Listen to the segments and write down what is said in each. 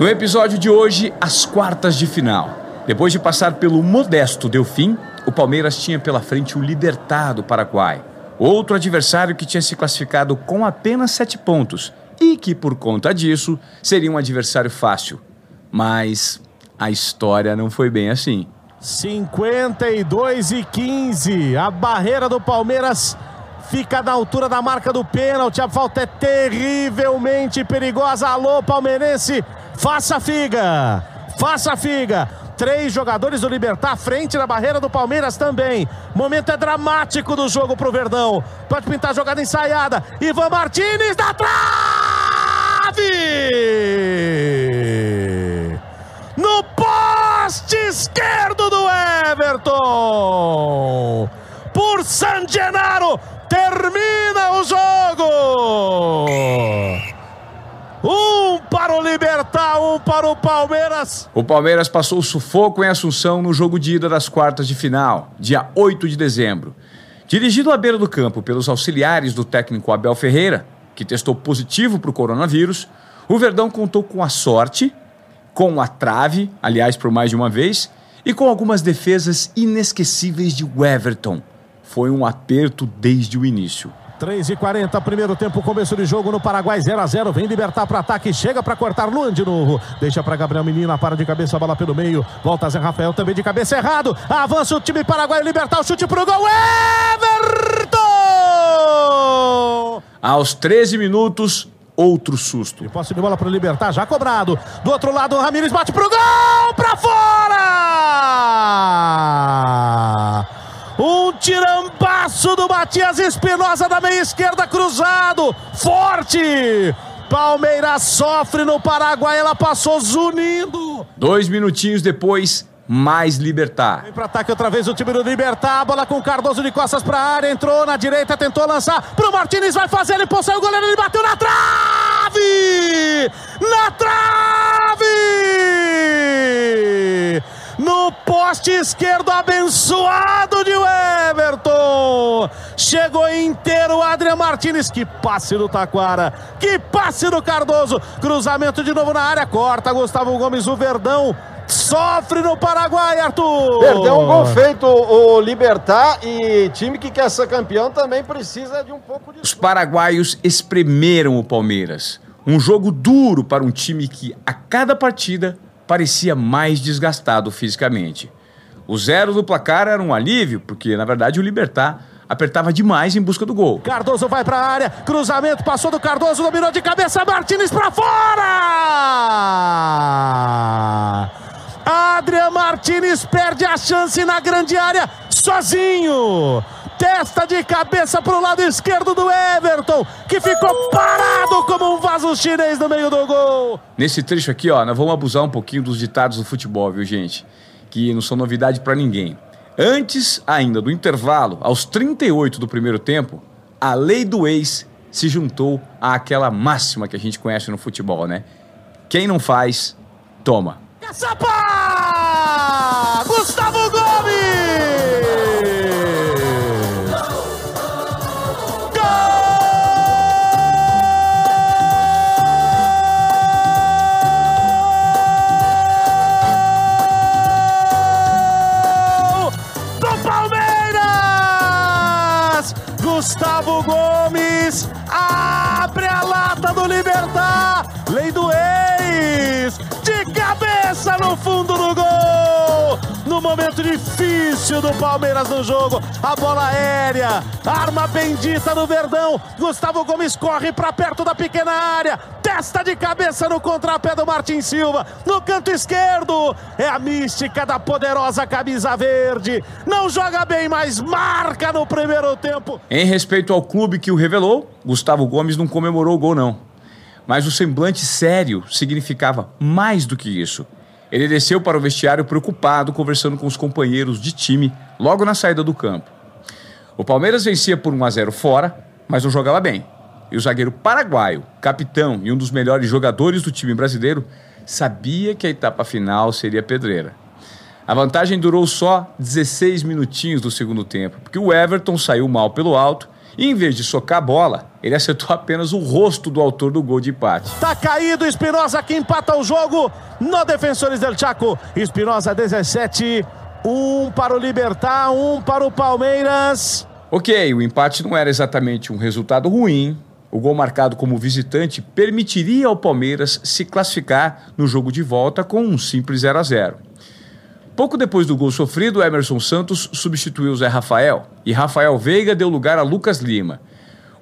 No episódio de hoje, as quartas de final. Depois de passar pelo modesto Delfim, o Palmeiras tinha pela frente o Libertad do Paraguai, outro adversário que tinha se classificado com apenas sete pontos e que, por conta disso, seria um adversário fácil. Mas a história não foi bem assim. 52 e 15. A barreira do Palmeiras fica na altura da marca do pênalti. A falta é terrivelmente perigosa. Alô, palmeirense, faça figa. Faça figa. Três jogadores do Libertar frente da barreira do Palmeiras também. Momento é dramático do jogo pro Verdão. Pode pintar a jogada ensaiada. Ivan Martinez da trave! No poste esquerdo do Everton! Por San Gennaro, termina o jogo! Um para o Libertar, um para o Palmeiras. O Palmeiras passou sufoco em Assunção no jogo de ida das quartas de final, dia 8 de dezembro. Dirigido à beira do campo pelos auxiliares do técnico Abel Ferreira, que testou positivo para o coronavírus, o Verdão contou com a sorte, com a trave, aliás, por mais de uma vez, e com algumas defesas inesquecíveis de Everton. Foi um aperto desde o início. 3 e 40 primeiro tempo, começo de jogo no Paraguai, 0 a 0 Vem libertar para ataque, chega para cortar Luan de novo. Deixa para Gabriel Menina, para de cabeça, bola pelo meio. Volta Zé Rafael também de cabeça errado. Avança o time paraguaio, libertar o chute pro gol. Everton! Aos 13 minutos, outro susto. E posse de bola para libertar, já cobrado. Do outro lado, o Ramires bate pro gol, para fora! Um tirambaço do Matias Espinosa da meia esquerda, cruzado, forte. Palmeiras sofre no Paraguai, ela passou zunindo. Dois minutinhos depois, mais Libertar. Vem para ataque outra vez o time do Libertar, bola com Cardoso de costas para área, entrou na direita, tentou lançar pro Martinez, vai fazer, ele possui o goleiro, ele bateu na trave! Na trave! No poste esquerdo abençoado de Everton. Chegou inteiro o Adrian Martinez. Que passe do Taquara. Que passe do Cardoso. Cruzamento de novo na área. Corta Gustavo Gomes, o Verdão. Sofre no Paraguai, Arthur! Perdeu um gol feito o Libertar e time que quer ser campeão também precisa de um pouco de. Os paraguaios espremeram o Palmeiras. Um jogo duro para um time que, a cada partida, parecia mais desgastado fisicamente. O zero do placar era um alívio, porque na verdade o Libertar apertava demais em busca do gol. Cardoso vai para a área, cruzamento, passou do Cardoso, dominou de cabeça, Martinez para fora! Adrian Martinez perde a chance na grande área, sozinho! Testa de cabeça para o lado esquerdo do Everton, que ficou parado vaso chinês no meio do gol. Nesse trecho aqui, ó, nós vamos abusar um pouquinho dos ditados do futebol, viu, gente? Que não são novidade para ninguém. Antes ainda do intervalo, aos 38 do primeiro tempo, a lei do ex se juntou àquela máxima que a gente conhece no futebol, né? Quem não faz, toma. Caçapa! Gustavo difícil do Palmeiras no jogo. A bola aérea. Arma bendita do Verdão. Gustavo Gomes corre para perto da pequena área. Testa de cabeça no contrapé do Martin Silva. No canto esquerdo. É a mística da poderosa camisa verde. Não joga bem, mas marca no primeiro tempo. Em respeito ao clube que o revelou, Gustavo Gomes não comemorou o gol, não. Mas o semblante sério significava mais do que isso. Ele desceu para o vestiário preocupado, conversando com os companheiros de time logo na saída do campo. O Palmeiras vencia por 1 a 0 fora, mas não jogava bem. E o zagueiro paraguaio, capitão e um dos melhores jogadores do time brasileiro, sabia que a etapa final seria pedreira. A vantagem durou só 16 minutinhos do segundo tempo, porque o Everton saiu mal pelo alto E em vez de socar a bola, ele acertou apenas o rosto do autor do gol de empate. Tá caído Espinosa que empata o jogo no Defensores del Chaco. Espinosa 17, um para o Libertar, um para o Palmeiras. Ok, o empate não era exatamente um resultado ruim. O gol marcado como visitante permitiria ao Palmeiras se classificar no jogo de volta com um simples 0 a 0. Pouco depois do gol sofrido, Emerson Santos substituiu Zé Rafael e Rafael Veiga deu lugar a Lucas Lima.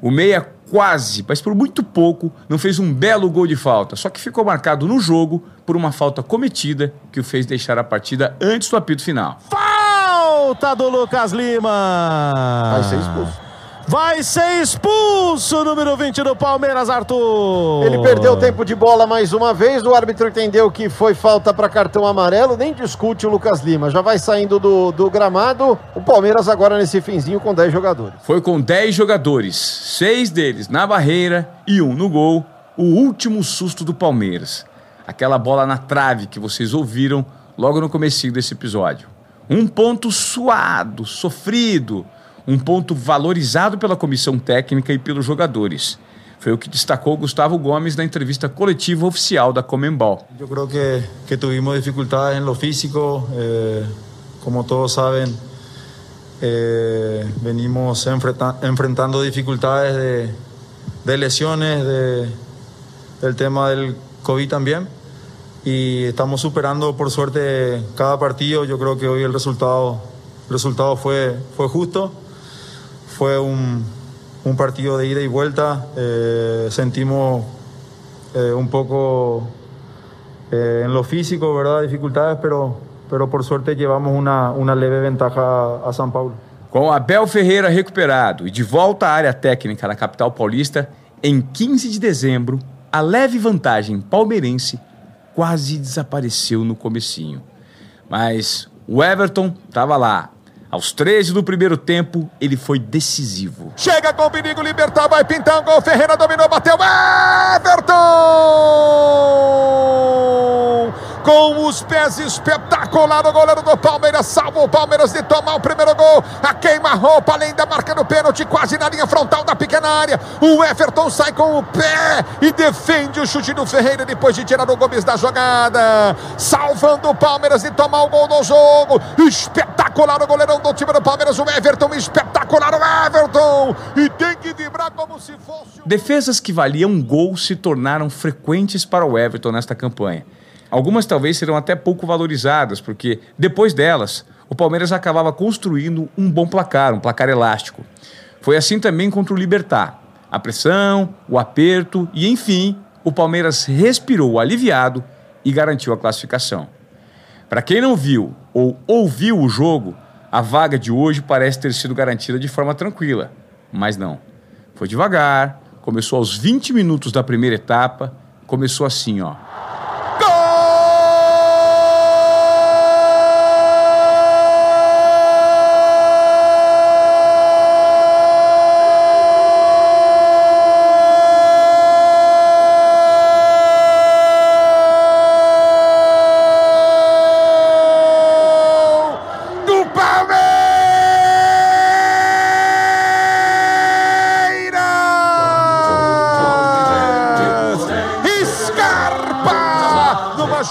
O meia quase, mas por muito pouco, não fez um belo gol de falta, só que ficou marcado no jogo por uma falta cometida que o fez deixar a partida antes do apito final. Falta do Lucas Lima! Vai ser expulso. Vai ser expulso o número 20 do Palmeiras, Arthur. Ele perdeu tempo de bola mais uma vez. O árbitro entendeu que foi falta para cartão amarelo. Nem discute o Lucas Lima. Já vai saindo do, do gramado. O Palmeiras agora nesse finzinho com 10 jogadores. Foi com 10 jogadores, seis deles na barreira e um no gol. O último susto do Palmeiras. Aquela bola na trave que vocês ouviram logo no comecinho desse episódio. Um ponto suado, sofrido um ponto valorizado pela comissão técnica e pelos jogadores. Foi o que destacou Gustavo Gomes na entrevista coletiva oficial da Comembol. Eu creo que, que tuvimos dificuldades em lo físico, eh, como todos sabem, eh, venimos enfrenta enfrentando dificultades de, de lesiones, de, del tema del COVID también. Y estamos superando, por suerte, cada partido. Yo creo que hoy el resultado, resultado fue justo. Fue un, un partido de ida y vuelta. Eh, sentimos eh, un poco eh, en lo físico, ¿verdad? Dificultades, pero, pero por suerte llevamos una, una leve ventaja a São Paulo. Com Abel Ferreira recuperado e de volta à área técnica na capital paulista, em 15 de dezembro, a leve vantagem palmeirense quase desapareceu no comecinho. Mas o Everton estava lá, aos 13 do primeiro tempo, ele foi decisivo. Chega com o perigo, Libertar, vai pintar um gol. Ferreira dominou, bateu. Everton! Com os pés espetacular, o goleiro do Palmeiras salva o Palmeiras de tomar o primeiro gol. A queima-roupa, além da marca do pênalti, quase na linha frontal da pequena área. O Everton sai com o pé e defende o chute do Ferreira depois de tirar o Gomes da jogada. Salvando o Palmeiras de tomar o gol do jogo. Espetacular o goleirão do time do Palmeiras, o Everton. Espetacular o Everton. E tem que vibrar como se fosse. Defesas que valiam um gol se tornaram frequentes para o Everton nesta campanha. Algumas talvez serão até pouco valorizadas, porque depois delas, o Palmeiras acabava construindo um bom placar, um placar elástico. Foi assim também contra o Libertar. A pressão, o aperto e, enfim, o Palmeiras respirou aliviado e garantiu a classificação. Para quem não viu ou ouviu o jogo, a vaga de hoje parece ter sido garantida de forma tranquila, mas não. Foi devagar, começou aos 20 minutos da primeira etapa, começou assim, ó.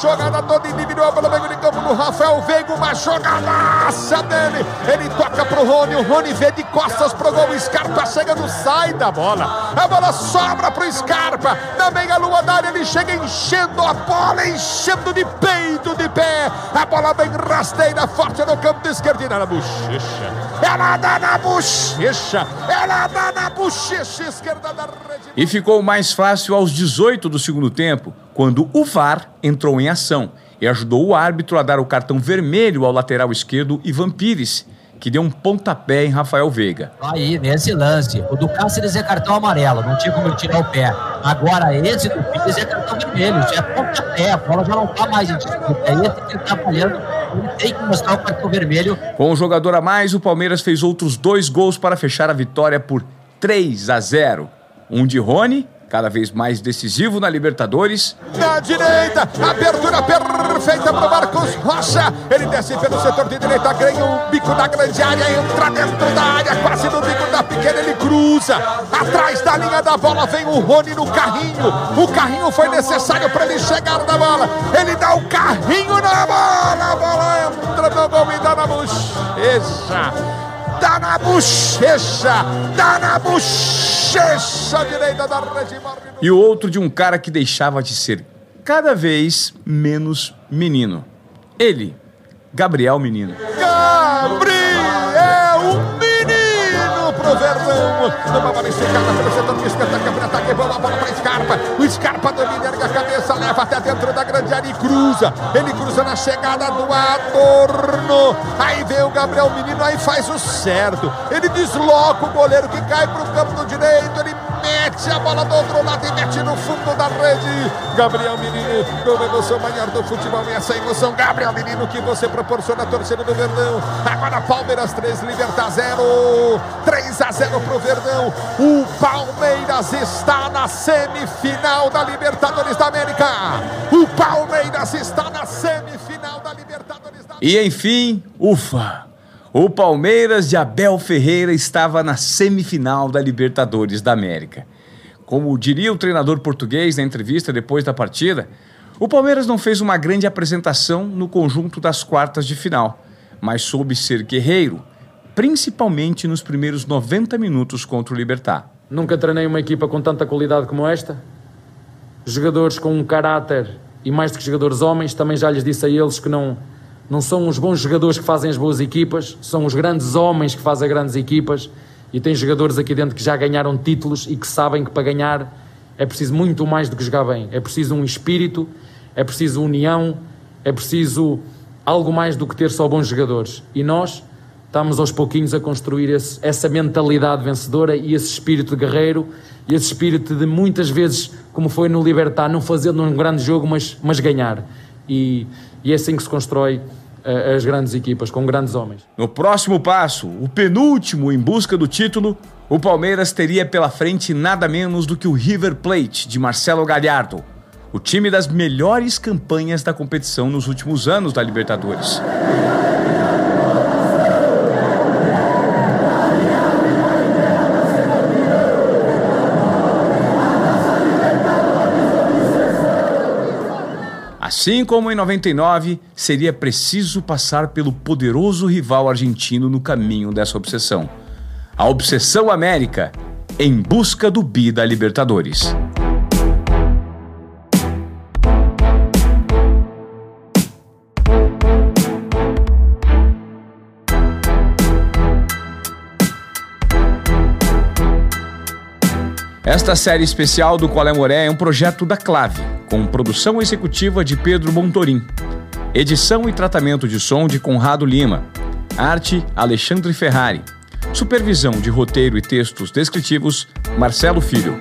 Jogada toda do Rafael Veiga, uma jogadaça dele. Ele toca pro Rony, o Rony vê de costas pro gol, o Scarpa chegando, sai da bola. A bola sobra pro Scarpa, na meia lua da área, ele chega enchendo a bola, enchendo de peito, de pé. A bola bem rasteira, forte no campo de esquerda na bochecha. Ela dá na bochecha, ela dá na bochecha esquerda da rede. E ficou mais fácil aos 18 do segundo tempo, quando o VAR entrou em ação e ajudou o árbitro a dar o cartão vermelho ao lateral esquerdo Ivan Pires, que deu um pontapé em Rafael Veiga. Aí, nesse lance, o do Cáceres é cartão amarelo, não tinha como tirar o pé. Agora, esse do Pires é cartão vermelho, isso é pontapé, a bola já não tá mais em disputa. É esse que ele tá falhando, ele tem que mostrar o cartão vermelho. Com o jogador a mais, o Palmeiras fez outros dois gols para fechar a vitória por 3 a 0. Um de Rony cada vez mais decisivo na Libertadores. Na direita, abertura perfeita para Marcos Rocha. Ele desce pelo setor de direita, ganha o bico da grande área, entra dentro da área, quase no bico da pequena, ele cruza. Atrás da linha da bola vem o Rony no carrinho. O carrinho foi necessário para ele chegar na bola. Ele dá o carrinho na bola, a bola entra no gol e dá na bochecha. Dá na bochecha, dá na bochecha direita da rede. E o outro de um cara que deixava de ser cada vez menos menino. Ele, Gabriel Menino. Gabriel Menino pro Verdão. Numa bola esticada pelo O Scarpa domina, ergue a cabeça, leva até dentro da grande área e cruza. Ele cruza na chegada do Adorno. Aí vem o Gabriel Menino, aí faz o certo. Ele desloca o goleiro que cai pro campo do direito. Ele mete a bola do outro lado e mete no fundo da rede. Gabriel Menino, com emoção maior do futebol e essa emoção, Gabriel Menino, que você proporciona a torcida do Verdão. Agora Palmeiras 3, Libertar 0. 3 a 0 pro Verdão. O Palmeiras está na semifinal da Libertadores da América. O Palmeiras está na semifinal da Libertadores da América. E enfim, ufa! O Palmeiras de Abel Ferreira estava na semifinal da Libertadores da América. Como diria o treinador português na entrevista depois da partida, o Palmeiras não fez uma grande apresentação no conjunto das quartas de final, mas soube ser guerreiro, principalmente nos primeiros 90 minutos contra o Libertar. Nunca treinei uma equipa com tanta qualidade como esta. Jogadores com um caráter e mais do que jogadores homens, também já lhes disse a eles que não não são os bons jogadores que fazem as boas equipas, são os grandes homens que fazem grandes equipas. E tem jogadores aqui dentro que já ganharam títulos e que sabem que para ganhar é preciso muito mais do que jogar bem. É preciso um espírito, é preciso união, é preciso algo mais do que ter só bons jogadores. E nós estamos aos pouquinhos a construir esse, essa mentalidade vencedora e esse espírito guerreiro e esse espírito de muitas vezes, como foi no Libertar, não fazer num grande jogo, mas, mas ganhar. E, e é assim que se constrói as grandes equipas, com grandes homens. No próximo passo, o penúltimo em busca do título, o Palmeiras teria pela frente nada menos do que o River Plate de Marcelo Galhardo, o time das melhores campanhas da competição nos últimos anos da Libertadores. Assim como em 99, seria preciso passar pelo poderoso rival argentino no caminho dessa obsessão. A obsessão América, em busca do bi da Libertadores. Esta série especial do Qual é Moré é um projeto da Clave, com produção executiva de Pedro Montorim. Edição e tratamento de som de Conrado Lima. Arte Alexandre Ferrari. Supervisão de roteiro e textos descritivos Marcelo Filho.